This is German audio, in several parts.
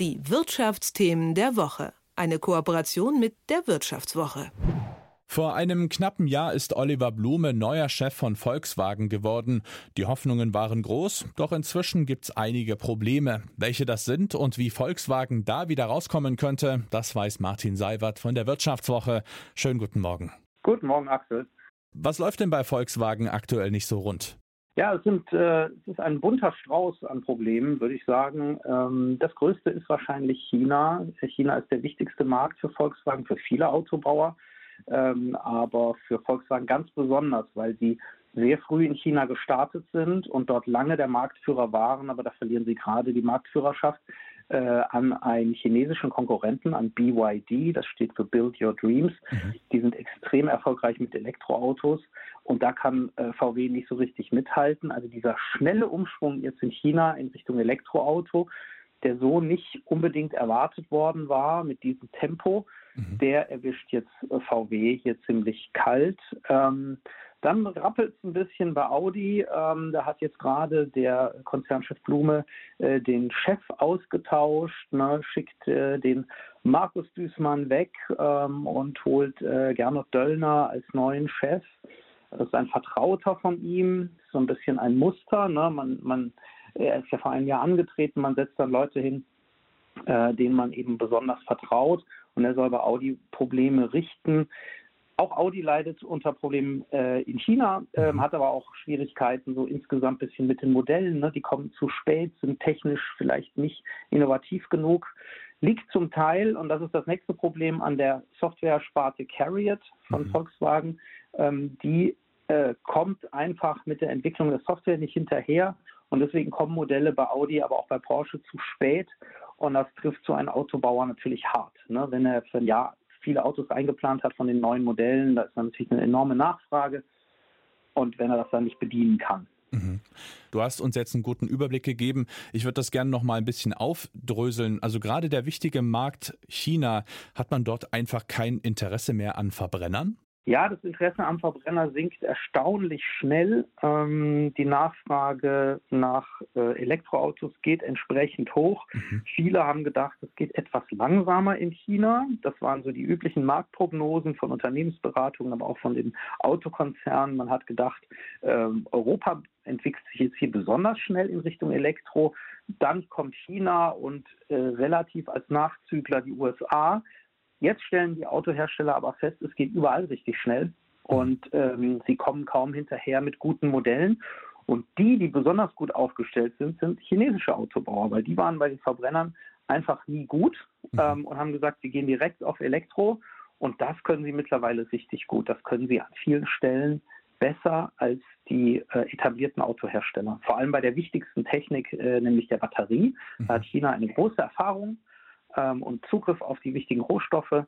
Die Wirtschaftsthemen der Woche. Eine Kooperation mit der Wirtschaftswoche. Vor einem knappen Jahr ist Oliver Blume neuer Chef von Volkswagen geworden. Die Hoffnungen waren groß, doch inzwischen gibt es einige Probleme. Welche das sind und wie Volkswagen da wieder rauskommen könnte, das weiß Martin Seiwert von der Wirtschaftswoche. Schönen guten Morgen. Guten Morgen, Axel. Was läuft denn bei Volkswagen aktuell nicht so rund? Ja, es, sind, äh, es ist ein bunter Strauß an Problemen, würde ich sagen. Ähm, das größte ist wahrscheinlich China. China ist der wichtigste Markt für Volkswagen, für viele Autobauer ähm, aber für Volkswagen ganz besonders, weil sie sehr früh in China gestartet sind und dort lange der Marktführer waren, aber da verlieren sie gerade die Marktführerschaft äh, an einen chinesischen Konkurrenten, an BYD, das steht für Build Your Dreams. Mhm. Die sind extrem erfolgreich mit Elektroautos und da kann äh, VW nicht so richtig mithalten. Also dieser schnelle Umschwung jetzt in China in Richtung Elektroauto, der so nicht unbedingt erwartet worden war mit diesem Tempo, mhm. der erwischt jetzt äh, VW hier ziemlich kalt. Ähm, dann rappelt es ein bisschen bei Audi. Ähm, da hat jetzt gerade der Konzernchef Blume äh, den Chef ausgetauscht, ne, schickt äh, den Markus Düßmann weg ähm, und holt äh, Gernot Döllner als neuen Chef. Das ist ein Vertrauter von ihm, so ein bisschen ein Muster. Ne? Man, man, er ist ja vor einem Jahr angetreten, man setzt dann Leute hin, äh, denen man eben besonders vertraut und er soll bei Audi Probleme richten. Auch Audi leidet unter Problemen äh, in China, äh, hat aber auch Schwierigkeiten so insgesamt ein bisschen mit den Modellen. Ne? Die kommen zu spät, sind technisch vielleicht nicht innovativ genug. Liegt zum Teil, und das ist das nächste Problem, an der Software-Sparte Carriot von mhm. Volkswagen. Ähm, die äh, kommt einfach mit der Entwicklung der Software nicht hinterher. Und deswegen kommen Modelle bei Audi, aber auch bei Porsche zu spät. Und das trifft so einen Autobauer natürlich hart. Ne? Wenn er für ein Jahr viele Autos eingeplant hat von den neuen Modellen, da ist dann natürlich eine enorme Nachfrage. Und wenn er das dann nicht bedienen kann. Mhm. Du hast uns jetzt einen guten Überblick gegeben. Ich würde das gerne noch mal ein bisschen aufdröseln. Also gerade der wichtige Markt China, hat man dort einfach kein Interesse mehr an Verbrennern? Ja, das Interesse am Verbrenner sinkt erstaunlich schnell. Ähm, die Nachfrage nach äh, Elektroautos geht entsprechend hoch. Mhm. Viele haben gedacht, es geht etwas langsamer in China. Das waren so die üblichen Marktprognosen von Unternehmensberatungen, aber auch von den Autokonzernen. Man hat gedacht, äh, Europa entwickelt sich jetzt hier besonders schnell in Richtung Elektro. Dann kommt China und äh, relativ als Nachzügler die USA. Jetzt stellen die Autohersteller aber fest, es geht überall richtig schnell und ähm, sie kommen kaum hinterher mit guten Modellen. Und die, die besonders gut aufgestellt sind, sind chinesische Autobauer, weil die waren bei den Verbrennern einfach nie gut mhm. ähm, und haben gesagt, sie gehen direkt auf Elektro. Und das können sie mittlerweile richtig gut. Das können sie an vielen Stellen besser als die äh, etablierten Autohersteller. Vor allem bei der wichtigsten Technik, äh, nämlich der Batterie. Da hat mhm. China eine große Erfahrung ähm, und Zugriff auf die wichtigen Rohstoffe.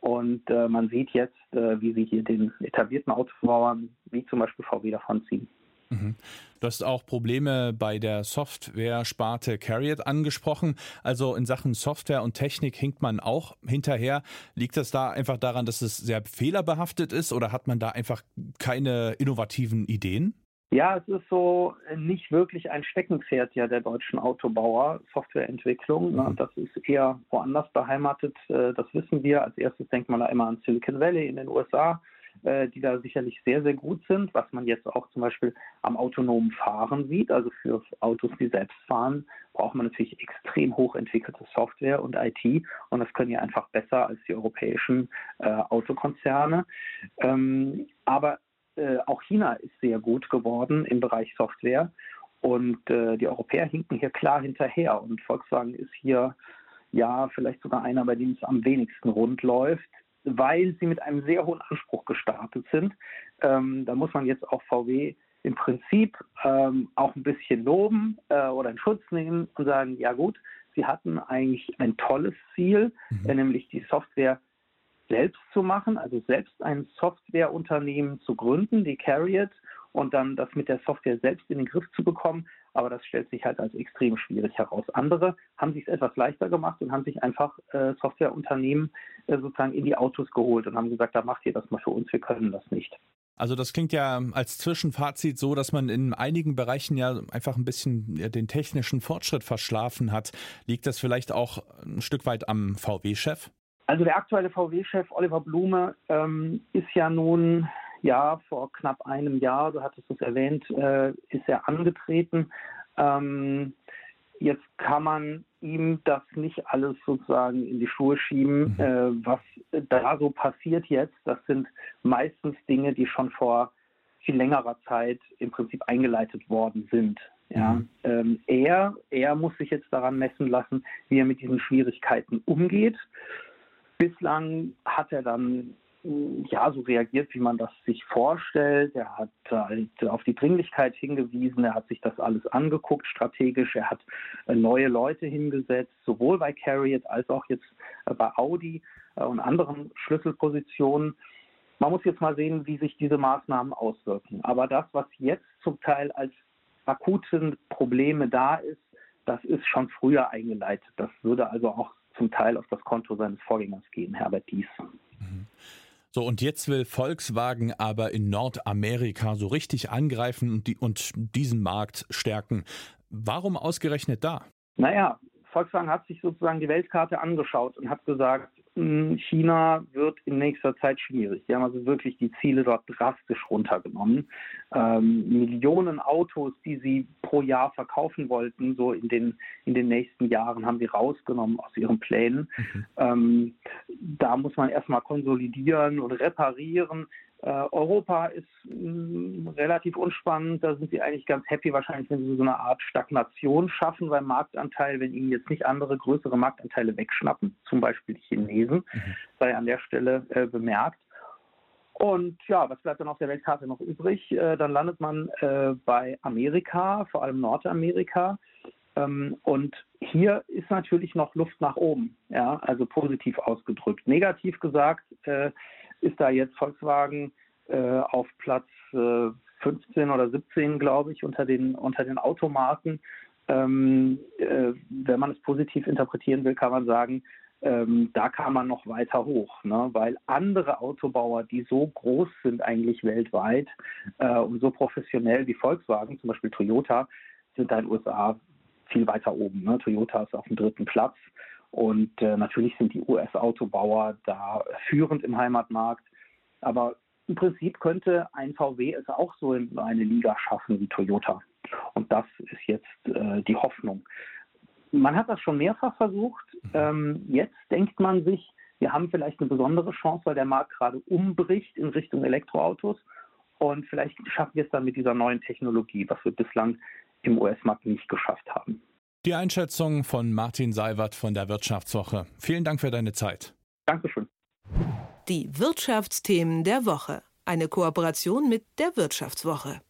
Und äh, man sieht jetzt, äh, wie sie hier den etablierten Autobauern, wie zum Beispiel VW, davonziehen. Mhm. Du hast auch Probleme bei der Software-Sparte Carriot angesprochen. Also in Sachen Software und Technik hinkt man auch hinterher. Liegt das da einfach daran, dass es sehr fehlerbehaftet ist oder hat man da einfach keine innovativen Ideen? Ja, es ist so nicht wirklich ein Steckenpferd ja der deutschen Autobauer, Softwareentwicklung. Ne? Mhm. Das ist eher woanders beheimatet. Äh, das wissen wir. Als erstes denkt man da immer an Silicon Valley in den USA, äh, die da sicherlich sehr, sehr gut sind. Was man jetzt auch zum Beispiel am autonomen Fahren sieht. Also für Autos, die selbst fahren, braucht man natürlich extrem hochentwickelte Software und IT. Und das können ja einfach besser als die europäischen äh, Autokonzerne. Ähm, aber äh, auch China ist sehr gut geworden im Bereich Software und äh, die Europäer hinken hier klar hinterher und Volkswagen ist hier ja vielleicht sogar einer, bei dem es am wenigsten rund läuft, weil sie mit einem sehr hohen Anspruch gestartet sind. Ähm, da muss man jetzt auch VW im Prinzip ähm, auch ein bisschen loben äh, oder in Schutz nehmen und sagen, ja gut, sie hatten eigentlich ein tolles Ziel, mhm. nämlich die Software selbst zu machen, also selbst ein Softwareunternehmen zu gründen, die Carriot, und dann das mit der Software selbst in den Griff zu bekommen. Aber das stellt sich halt als extrem schwierig heraus. Andere haben sich es etwas leichter gemacht und haben sich einfach äh, Softwareunternehmen äh, sozusagen in die Autos geholt und haben gesagt, da macht ihr das mal für uns, wir können das nicht. Also das klingt ja als Zwischenfazit so, dass man in einigen Bereichen ja einfach ein bisschen den technischen Fortschritt verschlafen hat. Liegt das vielleicht auch ein Stück weit am VW-Chef? Also der aktuelle VW-Chef Oliver Blume ähm, ist ja nun ja vor knapp einem Jahr, du hattest es erwähnt, äh, ist er angetreten. Ähm, jetzt kann man ihm das nicht alles sozusagen in die Schuhe schieben, mhm. äh, was da so passiert jetzt. Das sind meistens Dinge, die schon vor viel längerer Zeit im Prinzip eingeleitet worden sind. Ja, mhm. ähm, er, er muss sich jetzt daran messen lassen, wie er mit diesen Schwierigkeiten umgeht. Bislang hat er dann ja, so reagiert, wie man das sich vorstellt. Er hat halt auf die Dringlichkeit hingewiesen, er hat sich das alles angeguckt strategisch, er hat äh, neue Leute hingesetzt, sowohl bei Carriot als auch jetzt äh, bei Audi äh, und anderen Schlüsselpositionen. Man muss jetzt mal sehen, wie sich diese Maßnahmen auswirken. Aber das, was jetzt zum Teil als akuten Probleme da ist, das ist schon früher eingeleitet. Das würde also auch zum Teil auf das Konto seines Vorgängers gehen, Herbert Dies. Mhm. So, und jetzt will Volkswagen aber in Nordamerika so richtig angreifen und, die, und diesen Markt stärken. Warum ausgerechnet da? Naja, Volkswagen hat sich sozusagen die Weltkarte angeschaut und hat gesagt, China wird in nächster Zeit schwierig. Die haben also wirklich die Ziele dort drastisch runtergenommen. Ähm, Millionen Autos, die sie pro Jahr verkaufen wollten, so in den, in den nächsten Jahren, haben sie rausgenommen aus ihren Plänen. Mhm. Ähm, da muss man erstmal konsolidieren und reparieren. Äh, Europa ist mh, mm, relativ unspannend. Da sind sie eigentlich ganz happy, wahrscheinlich, wenn sie so eine Art Stagnation schaffen beim Marktanteil, wenn ihnen jetzt nicht andere größere Marktanteile wegschnappen, zum Beispiel die Chinesen, mhm. sei an der Stelle äh, bemerkt. Und ja, was bleibt dann auf der Weltkarte noch übrig? Äh, dann landet man äh, bei Amerika, vor allem Nordamerika. Ähm, und hier ist natürlich noch Luft nach oben, ja, also positiv ausgedrückt. Negativ gesagt, äh, ist da jetzt Volkswagen äh, auf Platz äh, 15 oder 17, glaube ich, unter den, unter den Automarken. Ähm, äh, wenn man es positiv interpretieren will, kann man sagen, ähm, da kann man noch weiter hoch, ne? weil andere Autobauer, die so groß sind eigentlich weltweit äh, und so professionell wie Volkswagen, zum Beispiel Toyota, sind da in den USA viel weiter oben. Ne? Toyota ist auf dem dritten Platz und äh, natürlich sind die US-Autobauer da führend im Heimatmarkt. Aber im Prinzip könnte ein VW es auch so in eine Liga schaffen wie Toyota. Und das ist jetzt äh, die Hoffnung. Man hat das schon mehrfach versucht. Mhm. Ähm, jetzt denkt man sich, wir haben vielleicht eine besondere Chance, weil der Markt gerade umbricht in Richtung Elektroautos. Und vielleicht schaffen wir es dann mit dieser neuen Technologie, was wir bislang im US-Markt nicht geschafft haben. Die Einschätzung von Martin Seiwert von der Wirtschaftswoche. Vielen Dank für deine Zeit. Dankeschön. Die Wirtschaftsthemen der Woche. Eine Kooperation mit der Wirtschaftswoche.